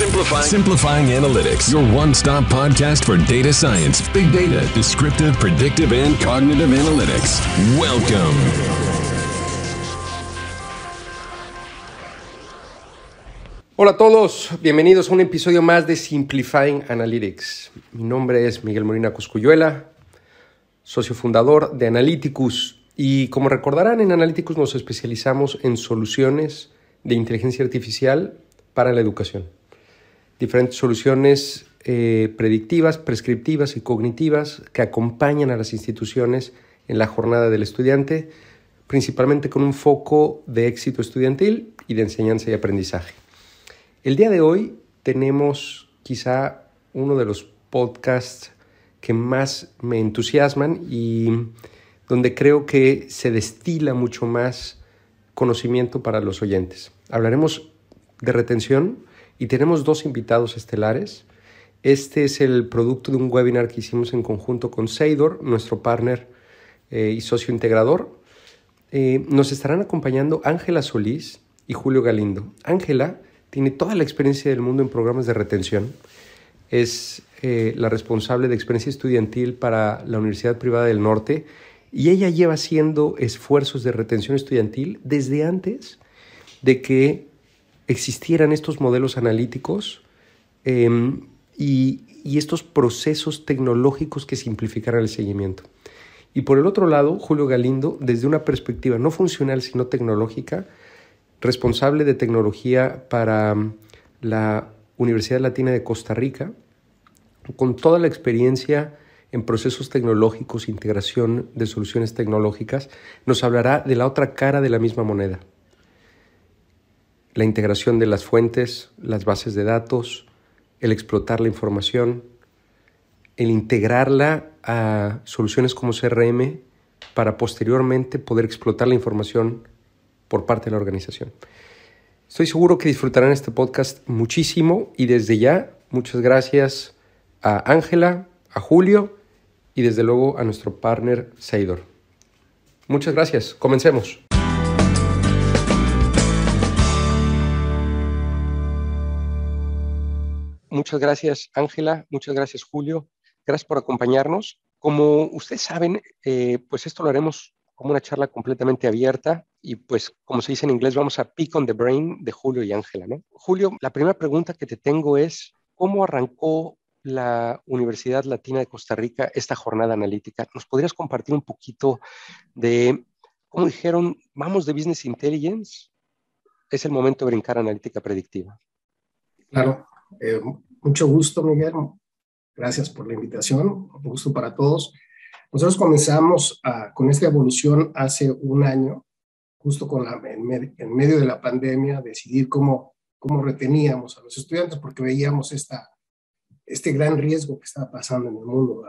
Simplifying. Simplifying Analytics, your one stop podcast for data science, big data, descriptive, predictive, and cognitive analytics. Welcome. Hola a todos, bienvenidos a un episodio más de Simplifying Analytics. Mi nombre es Miguel Molina Coscuyuela, socio fundador de Analyticus. Y como recordarán, en Analyticus nos especializamos en soluciones de inteligencia artificial para la educación. Diferentes soluciones eh, predictivas, prescriptivas y cognitivas que acompañan a las instituciones en la jornada del estudiante, principalmente con un foco de éxito estudiantil y de enseñanza y aprendizaje. El día de hoy tenemos quizá uno de los podcasts que más me entusiasman y donde creo que se destila mucho más conocimiento para los oyentes. Hablaremos de retención y tenemos dos invitados estelares. Este es el producto de un webinar que hicimos en conjunto con Seidor, nuestro partner eh, y socio integrador. Eh, nos estarán acompañando Ángela Solís y Julio Galindo. Ángela tiene toda la experiencia del mundo en programas de retención. Es eh, la responsable de experiencia estudiantil para la Universidad Privada del Norte y ella lleva haciendo esfuerzos de retención estudiantil desde antes de que existieran estos modelos analíticos em, y, y, estos procesos tecnológicos que simplificaran el seguimiento. Y por el otro lado, Julio Galindo, desde una perspectiva no funcional, sino tecnológica, responsable de tecnología para la Universidad Latina de Costa Rica, con toda la experiencia en procesos tecnológicos, integración de soluciones tecnológicas, nos hablará de la otra cara de la misma moneda. La integración de las fuentes, las bases de datos, el explotar la información, el integrarla a soluciones como CRM para posteriormente poder explotar la información por parte de la organización. Estoy seguro que disfrutarán este podcast muchísimo y desde ya muchas gracias a Ángela, a Julio y desde luego a nuestro partner Seidor. Muchas gracias. Comencemos. Muchas gracias Ángela, muchas gracias Julio, gracias por acompañarnos. Como ustedes saben, eh, pues esto lo haremos como una charla completamente abierta y pues como se dice en inglés, vamos a pick on the brain de Julio y Ángela. ¿no? Julio, la primera pregunta que te tengo es, ¿cómo arrancó la Universidad Latina de Costa Rica esta jornada analítica. ¿Nos podrías compartir un poquito de cómo dijeron, vamos de Business Intelligence? Es el momento de brincar analítica predictiva. Claro, eh, mucho gusto, Miguel. Gracias por la invitación. Un gusto para todos. Nosotros comenzamos con esta evolución hace un año, justo con la, en, medio de la pandemia, decidir cómo, cómo reteníamos a los estudiantes, porque veíamos esta este gran riesgo que estaba pasando en el mundo.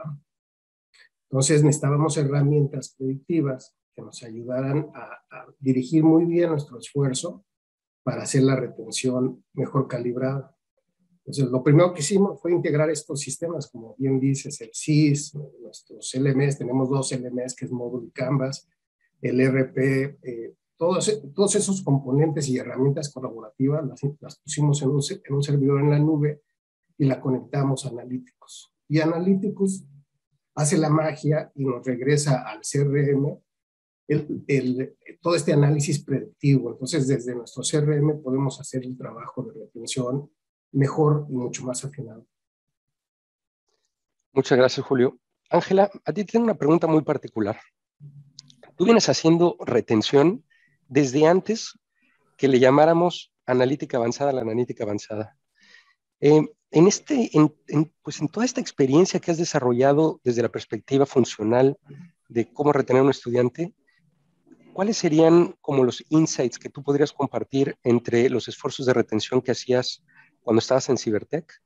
Entonces necesitábamos herramientas predictivas que nos ayudaran a, dirigir muy bien nuestro esfuerzo para hacer la retención mejor calibrada. Entonces, lo primero que hicimos fue integrar estos sistemas, como bien dices, el SIS, nuestros LMS, tenemos dos LMS, que es Módulo y Canvas, el RP, eh, todos, esos componentes y herramientas colaborativas las, pusimos en un, servidor en la nube y la conectamos a Analytics. Y Analytics hace la magia y nos regresa al CRM todo este análisis predictivo. Entonces, desde nuestro CRM podemos hacer el trabajo de retención mejor y mucho más afinado. Muchas gracias, Julio. Ángela, a ti tengo una pregunta muy particular. Tú vienes haciendo retención desde antes que le llamáramos analítica avanzada a la analítica avanzada. Eh, en, este, pues en toda esta experiencia que has desarrollado desde la perspectiva funcional de cómo retener a un estudiante, ¿cuáles serían como los insights que tú podrías compartir entre los esfuerzos de retención que hacías cuando estabas en Cibertech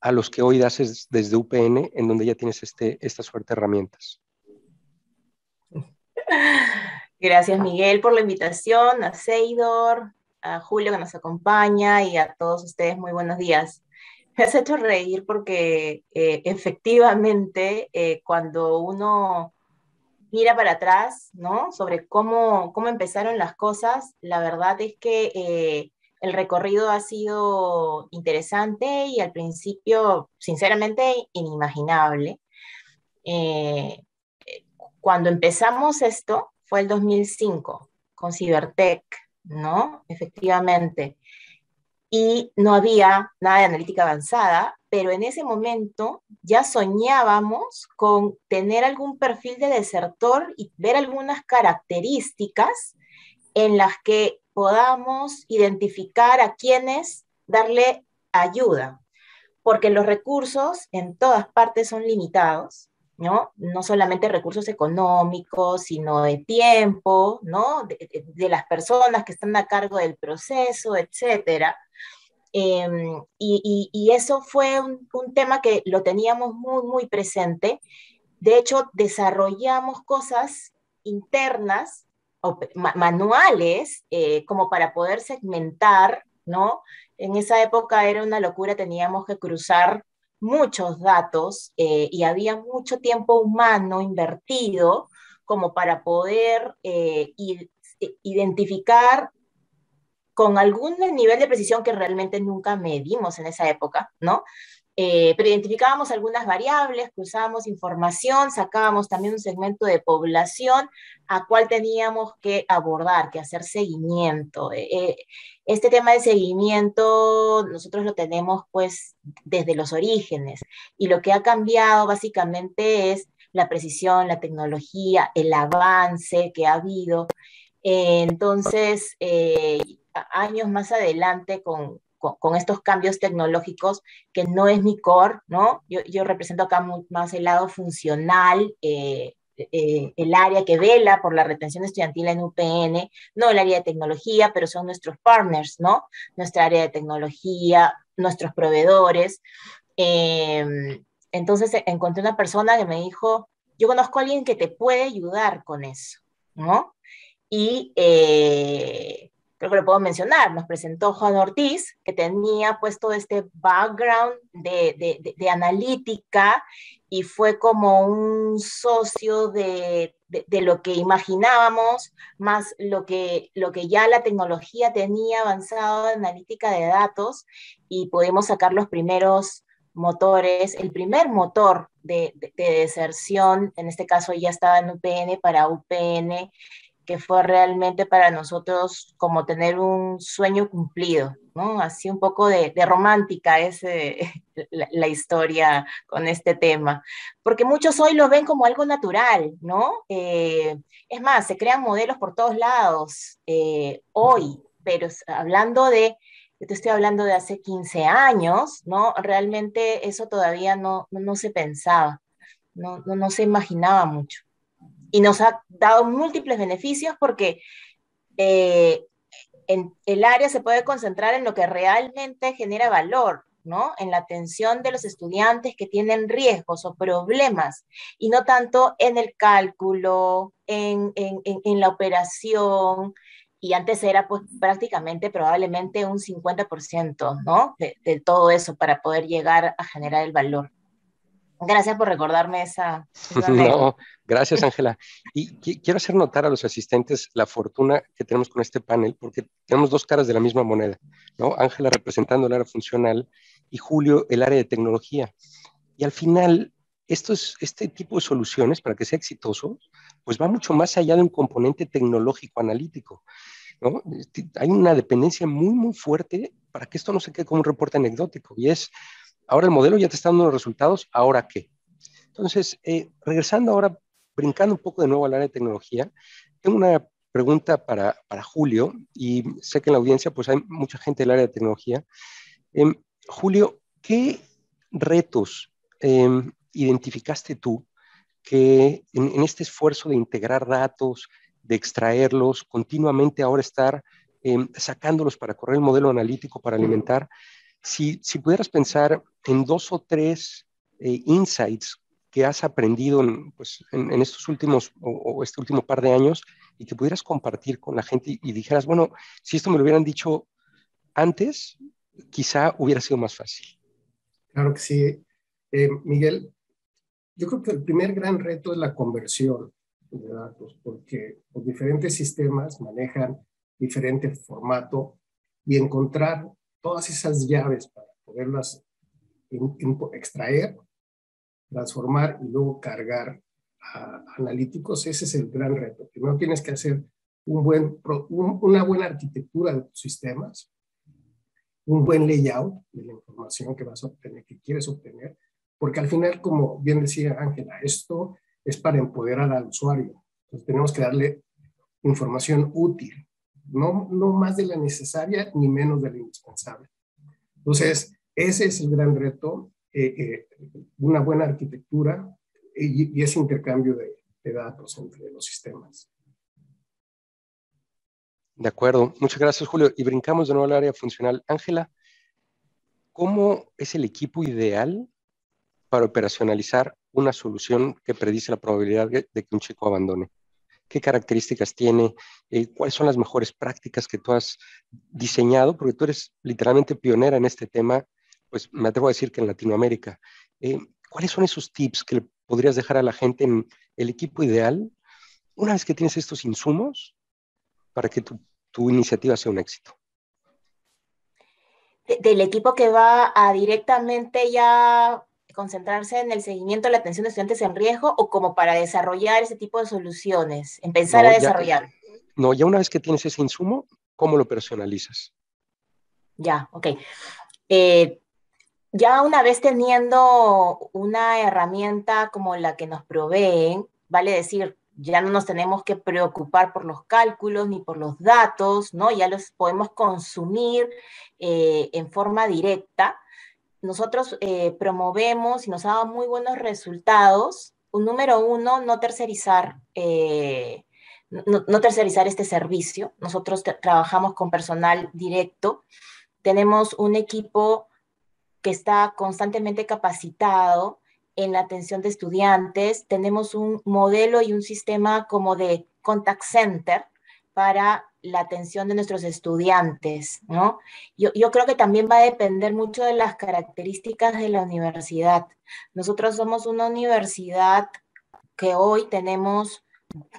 a los que hoy haces desde UPN, en donde ya tienes este, esta suerte de herramientas? Gracias, Miguel, por la invitación, a Seidor, a Julio que nos acompaña y a todos ustedes muy buenos días. Me has hecho reír porque eh, efectivamente eh, cuando uno mira para atrás, ¿no? Sobre cómo, cómo empezaron las cosas, la verdad es que eh, el recorrido ha sido interesante y al principio, sinceramente, inimaginable. Eh, cuando empezamos esto fue el 2005 con Cybertech, ¿no? Efectivamente. Y no había nada de analítica avanzada, pero en ese momento ya soñábamos con tener algún perfil de desertor y ver algunas características en las que podamos identificar a quienes darle ayuda, porque los recursos en todas partes son limitados, ¿no? No solamente recursos económicos, sino de tiempo, ¿no? De, las personas que están a cargo del proceso, etcétera. Em, y, eso fue un, tema que lo teníamos muy, muy presente. De hecho, desarrollamos cosas internas manuales eh, como para poder segmentar, ¿no? En esa época era una locura, teníamos que cruzar muchos datos eh, y había mucho tiempo humano invertido como para poder eh, identificar con algún nivel de precisión que realmente nunca medimos en esa época, ¿no? Eh, pero identificábamos algunas variables, cruzábamos información, sacábamos también un segmento de población a cual teníamos que abordar, que hacer seguimiento. Eh, eh, este tema de seguimiento nosotros lo tenemos pues desde los orígenes y lo que ha cambiado básicamente es la precisión, la tecnología, el avance que ha habido. entonces, años más adelante con, con, estos cambios tecnológicos que no es mi core, ¿no? Yo, yo represento acá más el lado funcional, eh, eh, el área que vela por la retención estudiantil en UPN, no el área de tecnología, pero son nuestros partners, ¿no? Nuestra área de tecnología, nuestros proveedores. Em, entonces encontré una persona que me dijo, yo conozco a alguien que te puede ayudar con eso, ¿no? Y eh, creo que lo puedo mencionar, nos presentó Juan Ortiz, que tenía pues todo este background de, de, analítica y fue como un socio de, lo que imaginábamos, más lo que, lo que ya la tecnología tenía avanzado en analítica de datos y pudimos sacar los primeros motores, el primer motor de, deserción, en este caso ya estaba en UPN para UPN, que fue realmente para nosotros como tener un sueño cumplido, ¿no? Así un poco de, romántica es la, historia con este tema, porque muchos hoy lo ven como algo natural, ¿no? Eh, es más, se crean modelos por todos lados eh, hoy, pero hablando de, yo te estoy hablando de hace 15 años, ¿no? Realmente eso todavía no, no, se pensaba, no, no, no se imaginaba mucho y nos ha dado múltiples beneficios porque eh, en el área se puede concentrar en lo que realmente genera valor, ¿no? En la atención de los estudiantes que tienen riesgos o problemas y no tanto en el cálculo, en, la operación. Y antes era pues prácticamente probablemente un 50%, ¿no? de todo eso para poder llegar a generar el valor. Gracias por recordarme esa. no, gracias, Ángela. Y quiero hacer notar a los asistentes la fortuna que tenemos con este panel, porque tenemos dos caras de la misma moneda, ¿no? Ángela representando el área funcional y Julio el área de tecnología. Y al final, esto es, este tipo de soluciones, para que sea exitoso, pues va mucho más allá de un componente tecnológico analítico. ¿no? Hay una dependencia muy, muy fuerte para que esto no se quede como un reporte anecdótico. Y es Ahora el modelo ya te está dando los resultados, ¿ahora qué? Entonces, eh, regresando ahora, brincando un poco de nuevo al área de tecnología, tengo una pregunta para, Julio y sé que en la audiencia pues hay mucha gente del área de tecnología. Em, Julio, ¿qué retos em, identificaste tú que en, este esfuerzo de integrar datos, de extraerlos, continuamente ahora estar em, sacándolos para correr el modelo analítico, para alimentar, si, pudieras pensar en dos o tres eh, insights que has aprendido en, pues, estos últimos o, este último par de años y que pudieras compartir con la gente y, dijeras, bueno, si esto me lo hubieran dicho antes, quizá hubiera sido más fácil. Claro que sí. Eh, Miguel, yo creo que el primer gran reto es la conversión de datos, porque los diferentes sistemas manejan diferente formato y encontrar todas esas llaves para poderlas extraer, transformar y luego cargar analíticos, ese es el gran reto. Primero tienes que hacer una buena arquitectura de tus sistemas, un buen layout de la información que vas a obtener, que quieres obtener, porque al final, como bien decía Ángela, esto es para empoderar al usuario. Entonces tenemos que darle información útil, no, no más de la necesaria ni menos de la indispensable. Entonces, ese es el gran reto, eh, eh, una buena arquitectura y, ese intercambio de, datos entre los sistemas. De acuerdo, muchas gracias Julio. Y brincamos de nuevo al área funcional. Ángela, ¿cómo es el equipo ideal para operacionalizar una solución que predice la probabilidad de que un chico abandone? ¿Qué características tiene? Eh, ¿Cuáles son las mejores prácticas que tú has diseñado? Porque tú eres literalmente pionera en este tema, pues me atrevo a decir que en Latinoamérica. Eh, ¿Cuáles son esos tips que le podrías dejar a la gente en el equipo ideal una vez que tienes estos insumos para que tu, iniciativa sea un éxito? del equipo que va a directamente ya concentrarse en el seguimiento de la atención de estudiantes en riesgo o como para desarrollar ese tipo de soluciones, empezar a desarrollar? no, ya una vez que tienes ese insumo, ¿cómo lo personalizas? Ya, ok. Eh, ya una vez teniendo una herramienta como la que nos proveen, vale decir, ya no nos tenemos que preocupar por los cálculos ni por los datos, ¿no? Ya los podemos consumir eh, en forma directa. Nosotros eh, promovemos y nos ha dado muy buenos resultados. Un número uno, no tercerizar, eh, no, tercerizar este servicio. Nosotros trabajamos con personal directo. Tenemos un equipo que está constantemente capacitado en la atención de estudiantes. Tenemos un modelo y un sistema como de contact center para la atención de nuestros estudiantes, ¿no? Yo, yo, creo que también va a depender mucho de las características de la universidad. Nosotros somos una universidad que hoy tenemos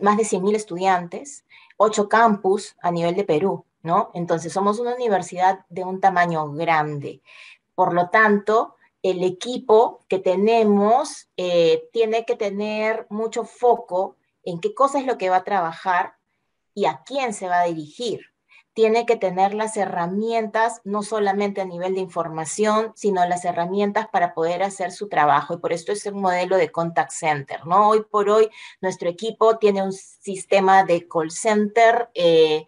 más de 100.000 estudiantes, ocho campus a nivel de Perú, ¿no? Entonces somos una universidad de un tamaño grande. Por lo tanto, el equipo que tenemos eh, tiene que tener mucho foco en qué cosa es lo que va a trabajar y a quién se va a dirigir. Tiene que tener las herramientas, no solamente a nivel de información, sino las herramientas para poder hacer su trabajo. Y por esto es un modelo de contact center, ¿no? Hoy por hoy nuestro equipo tiene un sistema de call center. Eh,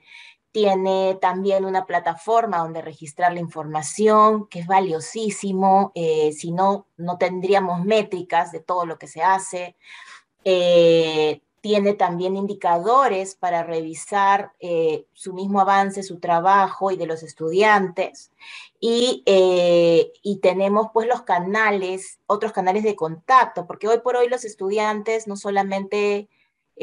tiene también una plataforma donde registrar la información, que es valiosísimo, eh, si no, no tendríamos métricas de todo lo que se hace. Eh, tiene también indicadores para revisar eh, su mismo avance, su trabajo y de los estudiantes. Y, y, tenemos pues los canales, otros canales de contacto, porque hoy por hoy los estudiantes no solamente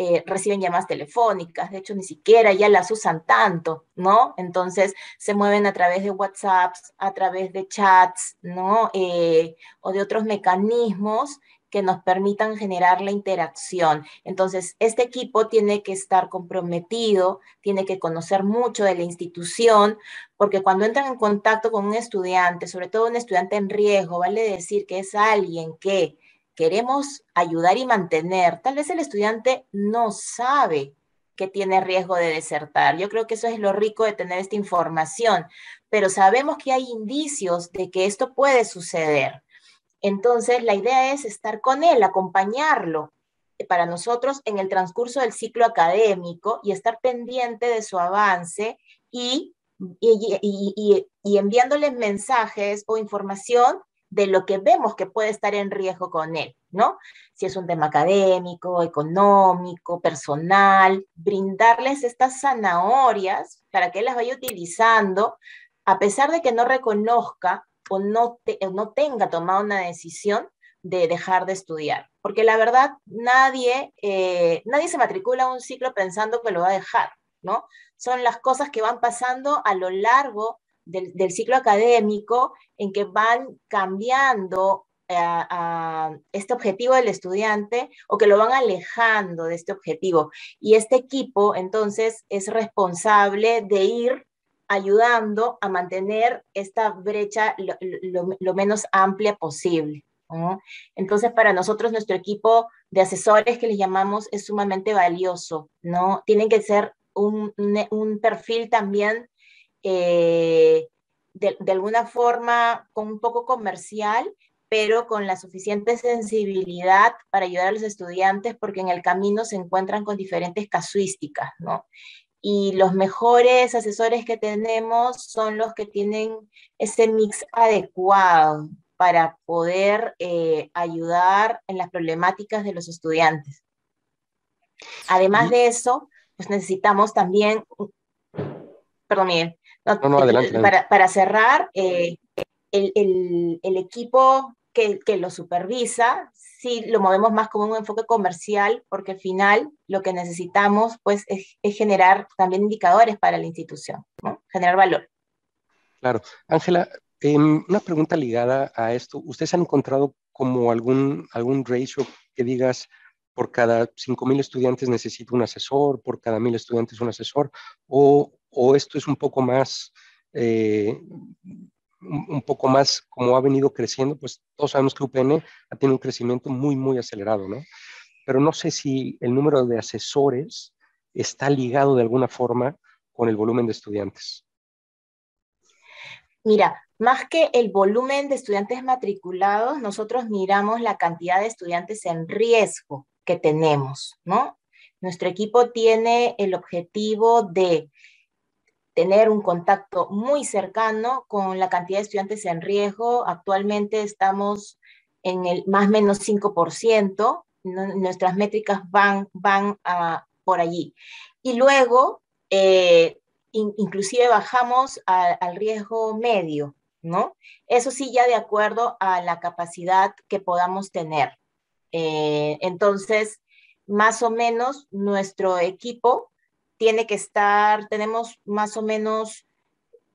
eh, reciben llamadas telefónicas, de hecho ni siquiera ya las usan tanto, ¿no? Entonces se mueven a través de WhatsApp, a través de chats, ¿no? Eh, o de otros mecanismos que nos permitan generar la interacción. Entonces, este equipo tiene que estar comprometido, tiene que conocer mucho de la institución, porque cuando entran en contacto con un estudiante, sobre todo un estudiante en riesgo, vale decir que es alguien que queremos ayudar y mantener, tal vez el estudiante no sabe que tiene riesgo de desertar. Yo creo que eso es lo rico de tener esta información, pero sabemos que hay indicios de que esto puede suceder. Entonces, la idea es estar con él, acompañarlo para nosotros en el transcurso del ciclo académico y estar pendiente de su avance y, y, y enviándoles mensajes o información de lo que vemos que puede estar en riesgo con él, ¿no? Si es un tema académico, económico, personal, brindarles estas zanahorias para que él las vaya utilizando, a pesar de que no reconozca o no, tenga tomado una decisión de dejar de estudiar. Porque la verdad, nadie, eh, nadie se matricula un ciclo pensando que lo va a dejar, ¿no? Son las cosas que van pasando a lo largo del, ciclo académico en que van cambiando eh, este objetivo del estudiante o que lo van alejando de este objetivo. Y este equipo entonces es responsable de ir ayudando a mantener esta brecha lo, menos amplia posible. Entonces, para nosotros, nuestro equipo de asesores que les llamamos es sumamente valioso, ¿no? Tienen que ser un, perfil también eh, de, de, alguna forma con un poco comercial, pero con la suficiente sensibilidad para ayudar a los estudiantes porque en el camino se encuentran con diferentes casuísticas, ¿no? Y los mejores asesores que tenemos son los que tienen ese mix adecuado para poder eh, ayudar en las problemáticas de los estudiantes. Además de eso, pues necesitamos también, perdón Miguel, Para, cerrar, eh, el, el, el, equipo que, que, lo supervisa, sí lo movemos más como un enfoque comercial, porque al final lo que necesitamos pues, es, es generar también indicadores para la institución, ¿no? generar valor. Claro. Ángela, em, una pregunta ligada a esto. ¿Ustedes han encontrado como algún, algún ratio que digas por cada 5.000 estudiantes necesito un asesor, por cada 1.000 estudiantes un asesor? ¿O, o esto es un poco más eh, un poco más como ha venido creciendo, pues todos sabemos que UPN ha tenido un crecimiento muy, muy acelerado, ¿no? Pero no sé si el número de asesores está ligado de alguna forma con el volumen de estudiantes. Mira, más que el volumen de estudiantes matriculados, nosotros miramos la cantidad de estudiantes en riesgo que tenemos, ¿no? Nuestro equipo tiene el objetivo de tener un contacto muy cercano con la cantidad de estudiantes en riesgo. Actualmente estamos en el más o menos 5%, nuestras métricas van, van por allí. Y luego, eh, inclusive bajamos al riesgo medio, ¿no? Eso sí, ya de acuerdo a la capacidad que podamos tener. Eh, entonces, más o menos nuestro equipo tiene que estar, tenemos más o menos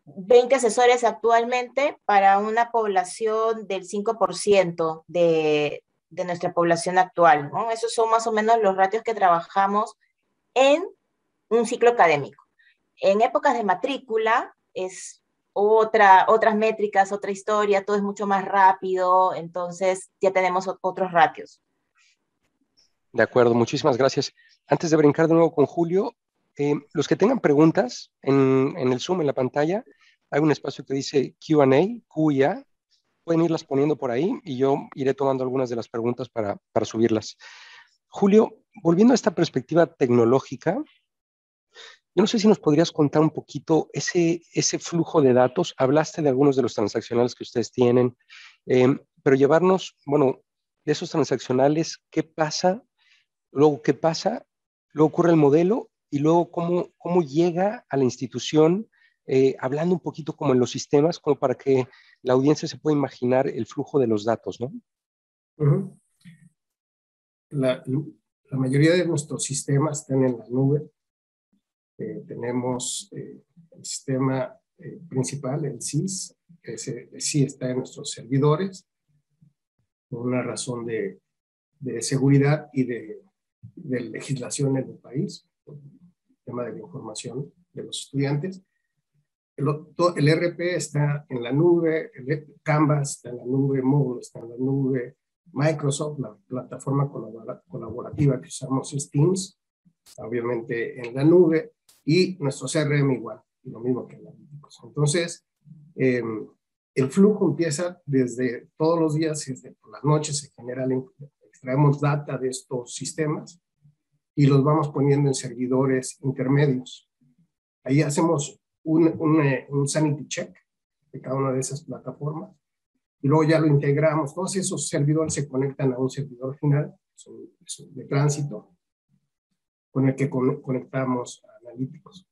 20 asesores actualmente para una población del 5% de, de nuestra población actual. ¿no? Esos son más o menos los ratios que trabajamos en un ciclo académico. En épocas de matrícula es otra, otras métricas, otra historia, todo es mucho más rápido, entonces ya tenemos otros ratios. De acuerdo, muchísimas gracias. Antes de brincar de nuevo con Julio, eh, los que tengan preguntas en, el Zoom, en la pantalla, hay un espacio que dice QA, QA. Pueden irlas poniendo por ahí y yo iré tomando algunas de las preguntas para, subirlas. Julio, volviendo a esta perspectiva tecnológica, yo no sé si nos podrías contar un poquito ese, ese flujo de datos. Hablaste de algunos de los transaccionales que ustedes tienen, eh, pero llevarnos, bueno, de esos transaccionales, ¿qué pasa? Luego, ¿qué pasa? Luego ocurre el modelo y luego cómo, cómo llega a la institución, eh, hablando un poquito como en los sistemas, como para que la audiencia se pueda imaginar el flujo de los datos, ¿no? la, la, mayoría de nuestros sistemas están en la nube. Eh, tenemos eh, el sistema principal, el SIS, que sí está en nuestros servidores, por una razón de, de seguridad y de, de legislación en el país tema de la información de los estudiantes. El, el RP está en la nube, el Canvas está en la nube, Moodle está en la nube, Microsoft, la plataforma colaborativa que usamos es Teams, obviamente en la nube, y nuestro CRM igual, lo mismo que analíticos. Entonces, em, el flujo empieza desde todos los días, desde por las noches se genera, extraemos data de estos sistemas y los vamos poniendo en servidores intermedios. Ahí hacemos un, un, eh, un, sanity check de cada una de esas plataformas y luego ya lo integramos. Todos esos servidores se conectan a un servidor final de tránsito con el que conectamos a analíticos.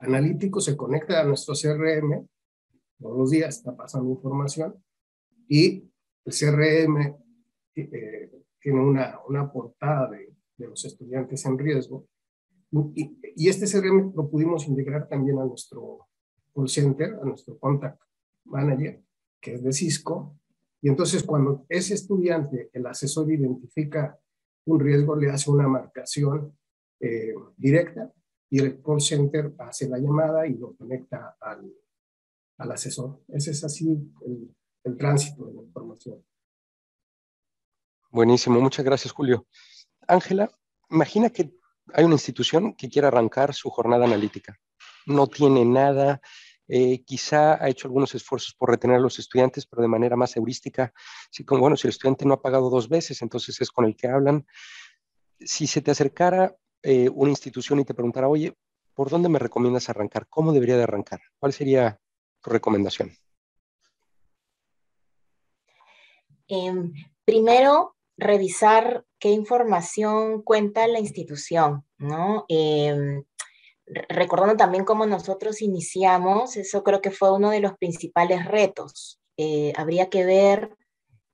Analítico se conecta a nuestro CRM, todos los días está pasando información y el CRM eh, tiene una, una portada de de los estudiantes en riesgo. Y, y, este CRM lo pudimos integrar también a nuestro call center, a nuestro contact manager, que es de Cisco. Y entonces cuando ese estudiante, el asesor identifica un riesgo, le hace una marcación eh, directa y el call center hace la llamada y lo conecta al, al asesor. Ese es así el, el tránsito de la información. Buenísimo, muchas gracias Julio. Ángela, imagina que hay una institución que quiere arrancar su jornada analítica. No tiene nada, eh, quizá ha hecho algunos esfuerzos por retener a los estudiantes, pero de manera más heurística. Si, como, bueno, si el estudiante no ha pagado dos veces, entonces es con el que hablan. Si se te acercara eh, una institución y te preguntara, oye, ¿por dónde me recomiendas arrancar? ¿Cómo debería de arrancar? ¿Cuál sería tu recomendación? Em, primero, revisar qué información cuenta la institución, ¿no? Em, recordando también cómo nosotros iniciamos, eso creo que fue uno de los principales retos. Eh, habría que ver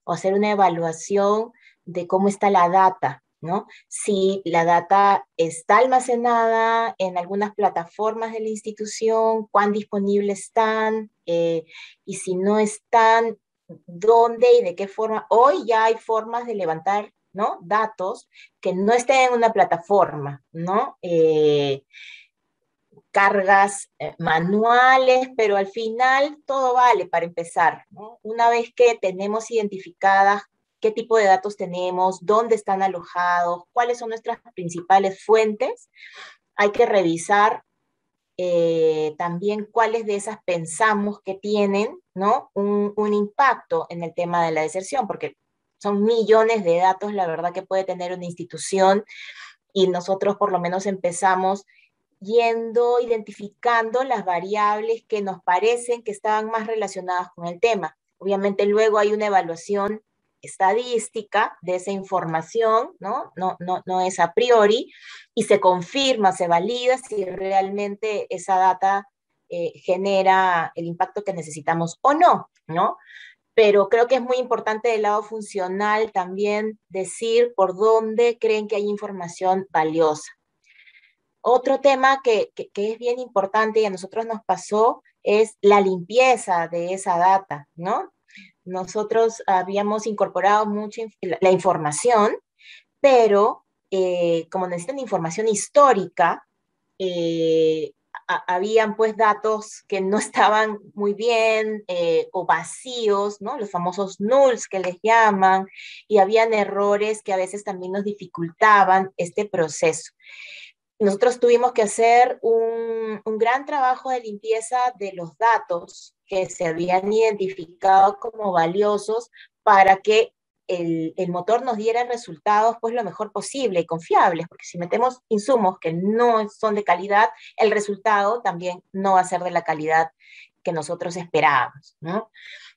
o hacer una evaluación de cómo está la data, ¿no? Si la data está almacenada en algunas plataformas de la institución, cuán disponibles están, eh, y si no están, dónde y de qué forma. Hoy ya hay formas de levantar, ¿no? Datos que no estén en una plataforma, ¿no? Eh, cargas eh, manuales, pero al final todo vale para empezar. Una vez que tenemos identificadas qué tipo de datos tenemos, dónde están alojados, cuáles son nuestras principales fuentes, hay que revisar eh, también cuáles de esas pensamos que tienen ¿no? Un, un impacto en el tema de la deserción, porque son millones de datos, la verdad que puede tener una institución y nosotros por lo menos empezamos yendo, identificando las variables que nos parecen que estaban más relacionadas con el tema. Obviamente luego hay una evaluación estadística de esa información, ¿no? No, no, no es a priori, y se confirma, se valida si realmente esa data eh, genera el impacto que necesitamos o no, ¿no? Pero creo que es muy importante del lado funcional también decir por dónde creen que hay información valiosa. Otro tema que, es bien importante y a nosotros nos pasó es la limpieza de esa data, ¿no? Nosotros habíamos incorporado mucho la información, pero eh, como necesitan información histórica, eh, habían pues datos que no estaban muy bien eh, o vacíos. Los famosos nulls que les llaman, y habían errores que a veces también nos dificultaban este proceso nosotros tuvimos que hacer un, gran trabajo de limpieza de los datos que se habían identificado como valiosos para que el, motor nos diera resultados pues lo mejor posible y confiables, porque si metemos insumos que no son de calidad, el resultado también no va a ser de la calidad que nosotros esperábamos,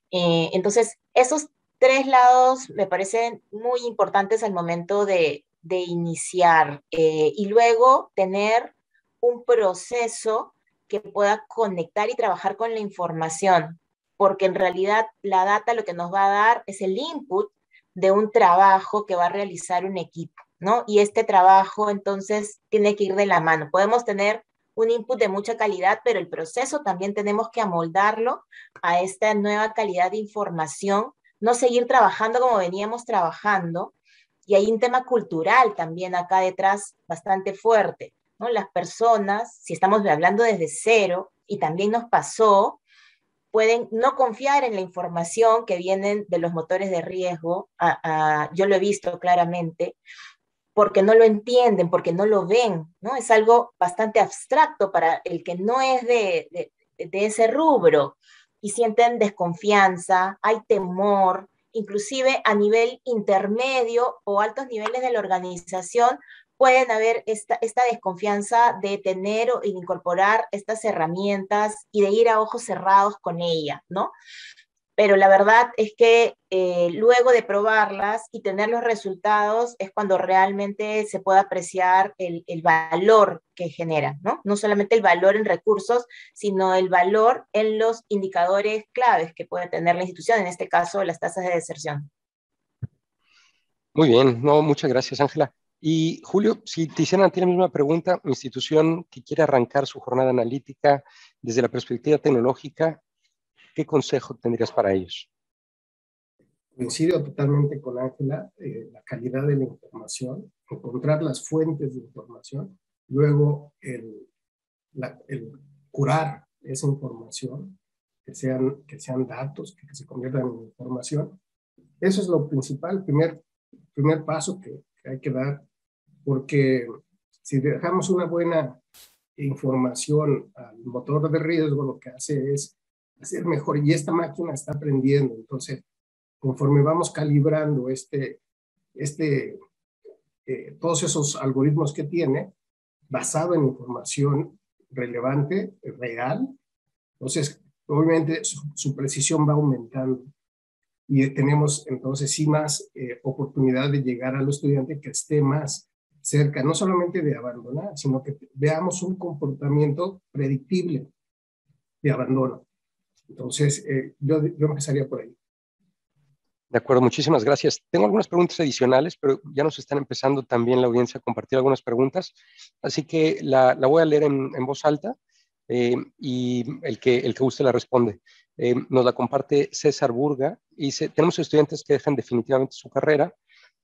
eh, entonces, esos tres lados me parecen muy importantes al momento de, de iniciar eh, y luego tener un proceso que pueda conectar y trabajar con la información, porque en realidad la data lo que nos va a dar es el input de un trabajo que va a realizar un equipo, ¿no? Y este trabajo entonces tiene que ir de la mano. Podemos tener un input de mucha calidad, pero el proceso también tenemos que amoldarlo a esta nueva calidad de información, no seguir trabajando como veníamos trabajando, y hay un tema cultural también acá detrás bastante fuerte, Las personas, si estamos hablando desde cero, y también nos pasó, pueden no confiar en la información que vienen de los motores de riesgo, yo lo he visto claramente, porque no lo entienden, porque no lo ven, ¿no? Es algo bastante abstracto para el que no es de, de ese rubro y sienten desconfianza, hay temor, inclusive a nivel intermedio o altos niveles de la organización, pueden haber esta, esta desconfianza de tener o incorporar estas herramientas y de ir a ojos cerrados con ella, ¿no? pero la verdad es que eh, luego de probarlas y tener los resultados es cuando realmente se puede apreciar el, valor que generan, ¿no? No solamente el valor en recursos, sino el valor en los indicadores claves que puede tener la institución, en este caso las tasas de deserción. Muy bien, no, muchas gracias, Ángela. Y Julio, si te hicieran a ti la misma pregunta, institución que quiere arrancar su jornada analítica desde la perspectiva tecnológica, ¿qué consejo tendrías para ellos? Coincido totalmente con Ángela, eh, la calidad de la información, encontrar las fuentes de información, luego el, el curar esa información, que sean, que sean datos, que, se conviertan en información. Eso es lo principal, el primer, primer paso que, que hay que dar, porque si dejamos una buena información al motor de riesgo, lo que hace es hacer mejor y esta máquina está aprendiendo. Entonces, conforme vamos calibrando este, este, eh, todos esos algoritmos que tiene, basado en información relevante, real, entonces, obviamente su, precisión va aumentando y tenemos entonces sí más eh, oportunidad de llegar al estudiante que esté más cerca, no solamente de abandonar, sino que veamos un comportamiento predictible de abandono. Entonces, eh, yo, yo empezaría por ahí. De acuerdo, muchísimas gracias. Tengo algunas preguntas adicionales, pero ya nos están empezando también la audiencia a compartir algunas preguntas, así que la, la voy a leer en, en voz alta eh, y el que, el que guste la responde. Eh, nos la comparte César Burga y dice, tenemos estudiantes que dejan definitivamente su carrera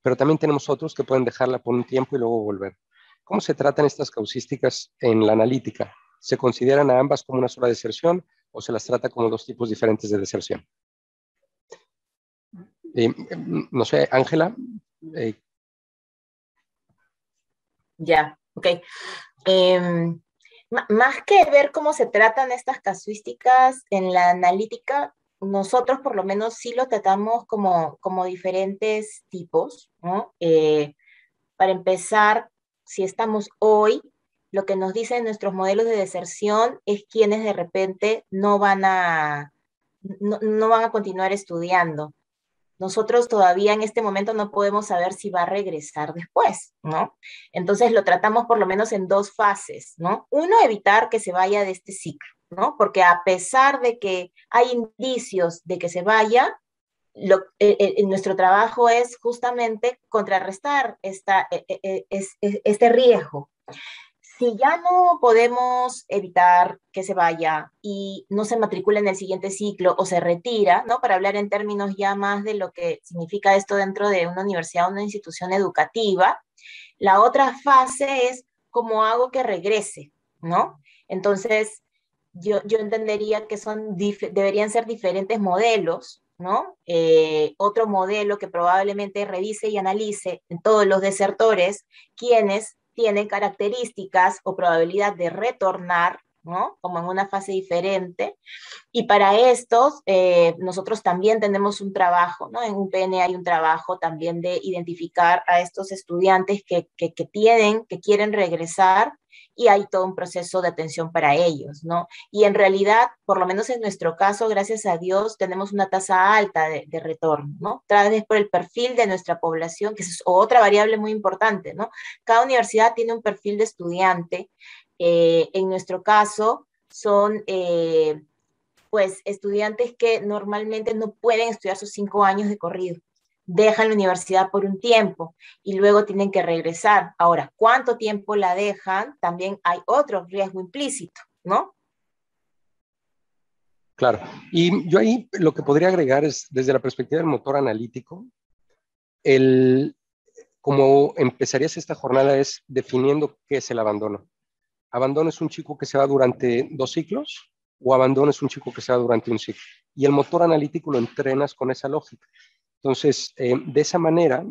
pero también tenemos otros que pueden dejarla por un tiempo y luego volver. ¿Cómo se tratan estas causísticas en la analítica? ¿Se consideran a ambas como una sola deserción o se las trata como dos tipos diferentes de deserción? Eh, no sé, Ángela. Eh. Ya, ok. Em, más que ver cómo se tratan estas casuísticas en la analítica, nosotros por lo menos sí lo tratamos como, como diferentes tipos, ¿no? Eh, para empezar, si estamos hoy, lo que nos dicen nuestros modelos de deserción es quienes de repente no van a, no, no van a continuar estudiando. Nosotros todavía en este momento no podemos saber si va a regresar después, ¿no? Entonces lo tratamos por lo menos en dos fases, ¿no? Uno, evitar que se vaya de este ciclo. ¿No? Porque a pesar de que hay indicios de que se vaya, lo, eh, eh, nuestro trabajo es justamente contrarrestar esta, eh, este riesgo. Si ya no podemos evitar que se vaya y no se matricula en el siguiente ciclo o se retira, ¿no? Para hablar en términos ya más de lo que significa esto dentro de una universidad o una institución educativa, la otra fase es cómo hago que regrese, ¿no? Entonces, yo, yo entendería que son deberían ser diferentes modelos, ¿no? Eh, otro modelo que probablemente revise y analice en todos los desertores quienes tienen características o probabilidad de retornar ¿no? Como en una fase diferente. Y para estos, eh, nosotros también tenemos un trabajo, ¿no? En un PN hay un trabajo también de identificar a estos estudiantes que, que tienen, que quieren regresar y hay todo un proceso de atención para ellos, ¿no? Y en realidad, por lo menos en nuestro caso, gracias a Dios, tenemos una tasa alta de, retorno, ¿no? Tal por el perfil de nuestra población, que es otra variable muy importante, ¿no? Cada universidad tiene un perfil de estudiante. Eh, en nuestro caso, son... Eh, pues estudiantes que normalmente no pueden estudiar sus cinco años de corrido dejan la universidad por un tiempo y luego tienen que regresar. Ahora, ¿cuánto tiempo la dejan? También hay otro riesgo implícito, ¿no? Claro. Y yo ahí lo que podría agregar es, desde la perspectiva del motor analítico, el, como empezarías esta jornada es definiendo qué es el abandono. Abandono es un chico que se va durante dos ciclos o abandono es un chico que se va durante un ciclo. Y el motor analítico lo entrenas con esa lógica. Entonces, eh, de esa manera,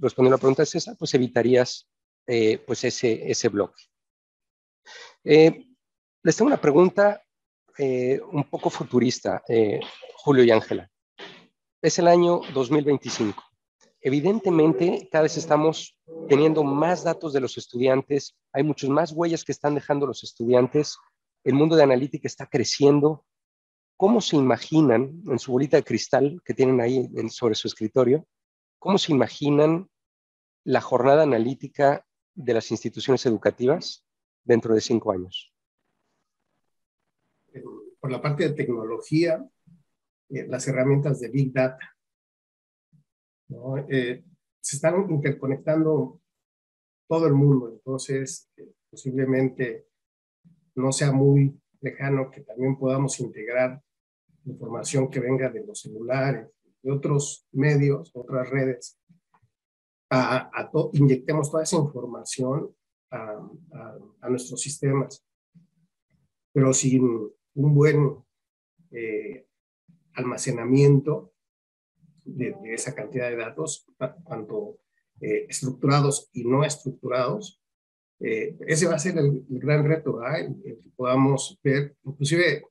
respondiendo a la pregunta de César, pues evitarías eh, pues ese, ese bloque. Eh, les tengo una pregunta un poco futurista, Julio y Ángela. Es el año 2025. Evidentemente, cada vez estamos teniendo más datos de los estudiantes, hay muchas más huellas que están dejando los estudiantes, el mundo de analítica está creciendo, ¿Cómo se imaginan en su bolita de cristal que tienen ahí sobre su escritorio? ¿Cómo se imaginan la jornada analítica de las instituciones educativas dentro de cinco años? Por la parte de tecnología, eh, las herramientas de Big Data. Eh, se están interconectando todo el mundo, entonces eh, posiblemente no sea muy lejano que también podamos integrar información que venga de los celulares, de otros medios, otras redes, a, inyectemos toda esa información a, nuestros sistemas. pero sin un buen eh, almacenamiento de, esa cantidad de datos, tanto eh, estructurados y no estructurados, eh, ese va a ser el, gran reto, el, que podamos ver, inclusive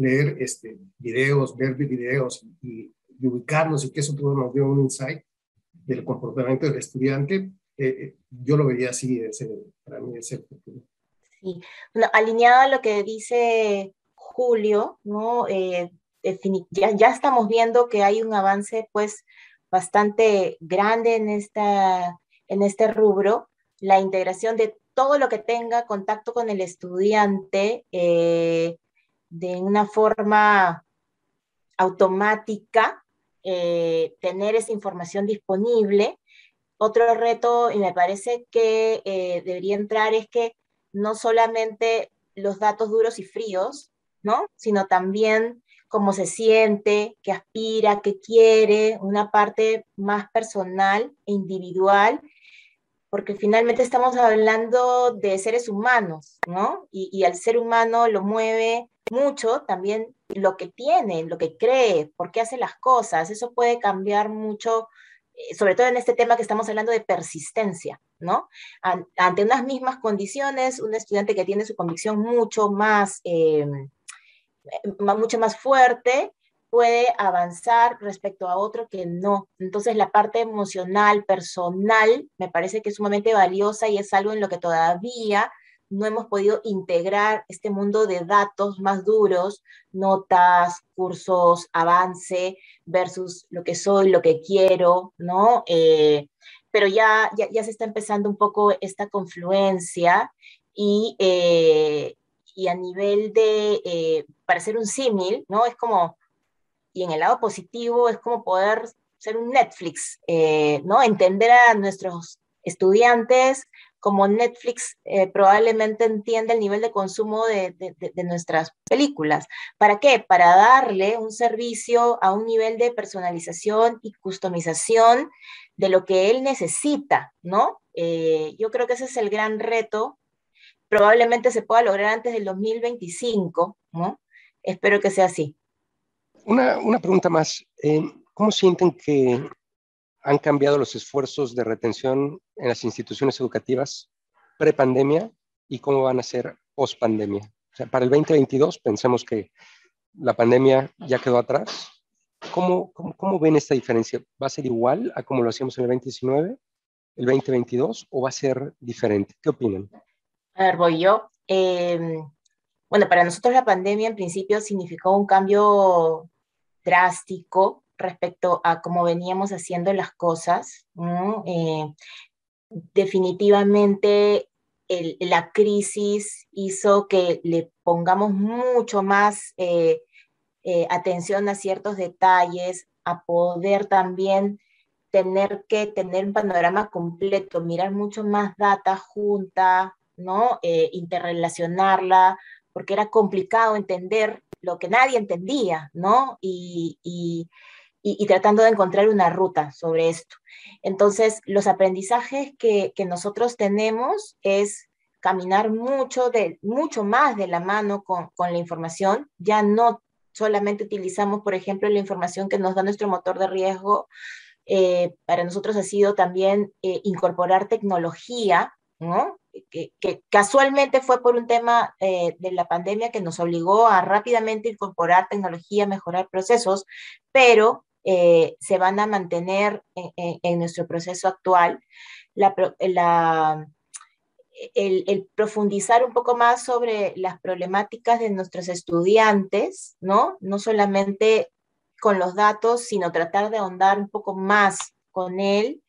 leer este, videos, ver videos y, ubicarnos y que eso todo nos dé un insight del comportamiento del estudiante, yo lo vería así, ese, para mí es el futuro. Sí, bueno, alineado a lo que dice Julio, ¿no? Eh, ya, ya, estamos viendo que hay un avance pues bastante grande en, esta, en este rubro, la integración de todo lo que tenga contacto con el estudiante eh, de una forma automática, eh, tener esa información disponible. Otro reto, y me parece que debería entrar, es que no solamente los datos duros y fríos, ¿no? Sino también cómo se siente, qué aspira, qué quiere, una parte más personal e individual, porque finalmente estamos hablando de seres humanos, ¿no? Y, y al ser humano lo mueve mucho también lo que tiene, lo que cree, por qué hace las cosas. Eso puede cambiar mucho eh, sobre todo en este tema que estamos hablando de persistencia, ¿no? Ante unas mismas condiciones, un estudiante que tiene su convicción mucho más, eh, mucho más fuerte, puede avanzar respecto a otro que no. Entonces la parte emocional, personal, me parece que es sumamente valiosa y es algo en lo que todavía no hemos podido integrar este mundo de datos más duros, notas, cursos, avance, versus lo que soy, lo que quiero, ¿no? Eh, pero ya, ya, se está empezando un poco esta confluencia y, eh, y a nivel de, eh, para hacer un símil, ¿no? Es como, y en el lado positivo, es como poder ser un Netflix, ¿no? Entender a nuestros estudiantes como Netflix eh, probablemente entiende el nivel de consumo de, nuestras películas. ¿Para qué? Para darle un servicio a un nivel de personalización y customización de lo que él necesita, ¿no? Eh, yo creo que ese es el gran reto. Probablemente se pueda lograr antes del 2025, ¿no? Espero que sea así. Una, pregunta más. Eh, ¿Cómo sienten que han cambiado los esfuerzos de retención en las instituciones educativas pre-pandemia y cómo van a ser post-pandemia. O sea, para el 2022 pensamos que la pandemia ya quedó atrás. ¿Cómo, cómo, ven esta diferencia? ¿Va a ser igual a como lo hacíamos en el 2019, el 2022 o va a ser diferente? ¿Qué opinan? A ver, voy yo. Em, bueno, para nosotros la pandemia en principio significó un cambio drástico respecto a cómo veníamos haciendo las cosas. Eh, definitivamente la crisis hizo que le pongamos mucho más eh, eh, atención a ciertos detalles, a poder también tener que tener un panorama completo, mirar mucho más data junta, ¿no? interrelacionarla, porque era complicado entender lo que nadie entendía, ¿no? y, tratando de encontrar una ruta sobre esto. Entonces, los aprendizajes que, nosotros tenemos es caminar mucho, de, mucho más de la mano con, la información, ya no solamente utilizamos, por ejemplo, la información que nos da nuestro motor de riesgo, eh, para nosotros ha sido también eh, incorporar tecnología, ¿no? Que, casualmente fue por un tema eh, de la pandemia que nos obligó a rápidamente incorporar tecnología, mejorar procesos, pero eh, se van a mantener en, nuestro proceso actual. el, profundizar un poco más sobre las problemáticas de nuestros estudiantes, ¿no? No solamente con los datos, sino tratar de ahondar un poco más con él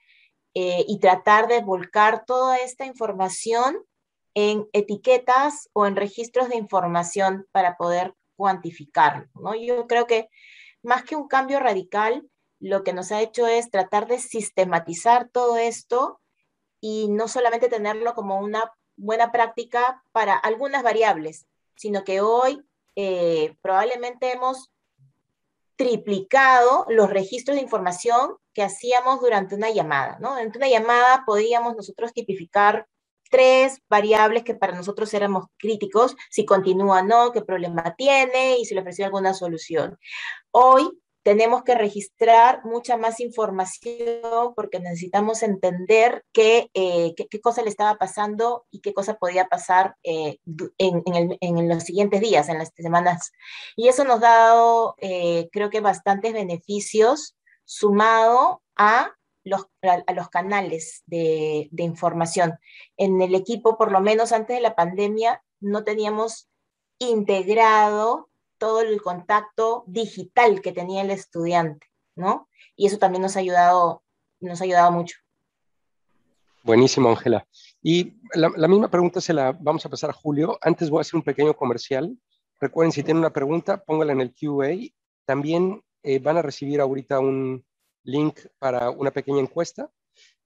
eh, y tratar de volcar toda esta información en etiquetas o en registros de información para poder cuantificarlo, ¿no? Yo creo que más que un cambio radical, lo que nos ha hecho es tratar de sistematizar todo esto y no solamente tenerlo como una buena práctica para algunas variables, sino que hoy eh, probablemente hemos triplicado los registros de información que hacíamos durante una llamada, ¿no? Durante una llamada podíamos nosotros tipificar tres variables que para nosotros éramos críticos, si continúa o no, qué problema tiene y si le ofreció alguna solución. Hoy tenemos que registrar mucha más información porque necesitamos entender qué, eh, qué, cosa le estaba pasando y qué cosa podía pasar eh, en, en, los siguientes días, en las semanas. Y eso nos ha dado, eh, creo que, bastantes beneficios sumado a los, a, los canales de, información. En el equipo, por lo menos antes de la pandemia, no teníamos integrado todo el contacto digital que tenía el estudiante, ¿no? Y eso también nos ha ayudado, nos ha ayudado mucho. Buenísimo, Ángela. Y la, misma pregunta se la vamos a pasar a Julio. Antes voy a hacer un pequeño comercial. Recuerden, si tienen una pregunta, póngala en el QA. También eh, van a recibir ahorita un link para una pequeña encuesta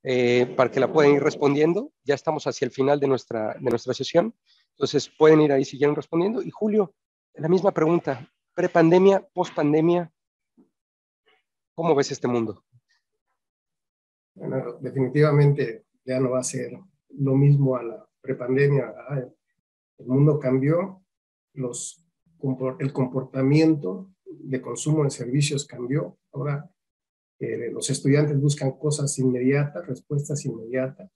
eh, para que la puedan ir respondiendo. Ya estamos hacia el final de nuestra, de nuestra sesión. Entonces pueden ir ahí si quieren respondiendo. Y Julio, la misma pregunta, prepandemia, pospandemia, ¿cómo ves este mundo? Bueno, definitivamente ya no va a ser lo mismo a la prepandemia. El mundo cambió, los, el comportamiento de consumo de servicios cambió. Ahora los estudiantes buscan cosas inmediatas, respuestas inmediatas,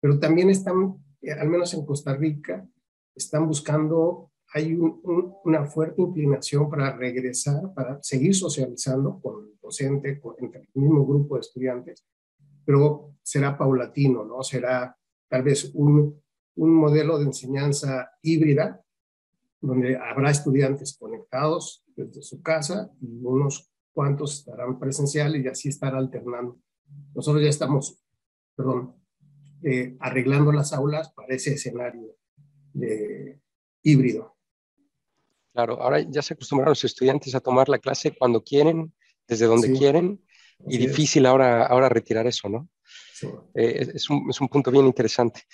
pero también están, al menos en Costa Rica, están buscando hay una fuerte inclinación para regresar, para seguir socializando con el docente, con, entre el mismo grupo de estudiantes, pero será paulatino, ¿no? Será tal vez un, un modelo de enseñanza híbrida, donde habrá estudiantes conectados desde su casa y unos cuantos estarán presenciales y así estar alternando. Nosotros ya estamos, perdón, eh, arreglando las aulas para ese escenario de híbrido. Claro, ahora ya se acostumbraron los estudiantes a tomar la clase cuando quieren, desde donde quieren, y difícil ahora, ahora retirar eso, ¿no? Sí. Eh, es, un, es, un, punto bien interesante.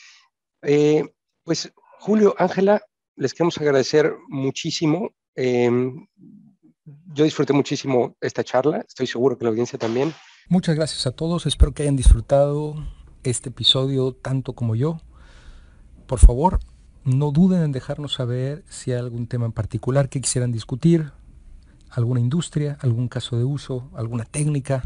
Eh, pues, Julio, Ángela, les queremos agradecer muchísimo. Em, yo disfruté muchísimo esta charla, estoy seguro que la audiencia también. Muchas gracias a todos, espero que hayan disfrutado este episodio tanto como yo. Por favor, no duden en dejarnos saber si hay algún tema en particular que quisieran discutir, alguna industria, algún caso de uso, alguna técnica.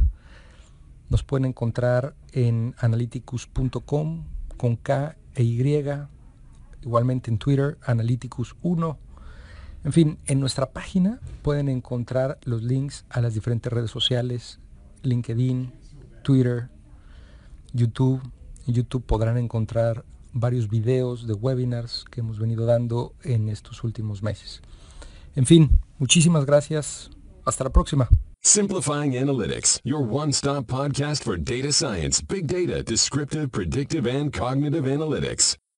Nos pueden encontrar en analyticus.com con K e Y, igualmente en Twitter, analyticus1. En fin, en nuestra página pueden encontrar los links a las diferentes redes sociales, LinkedIn, Twitter, YouTube. En YouTube podrán encontrar varios videos de webinars que hemos venido dando en estos últimos meses. En fin, muchísimas gracias. Hasta la próxima. Simplifying Analytics, your one-stop podcast for data science, big data, descriptive, predictive, and cognitive analytics.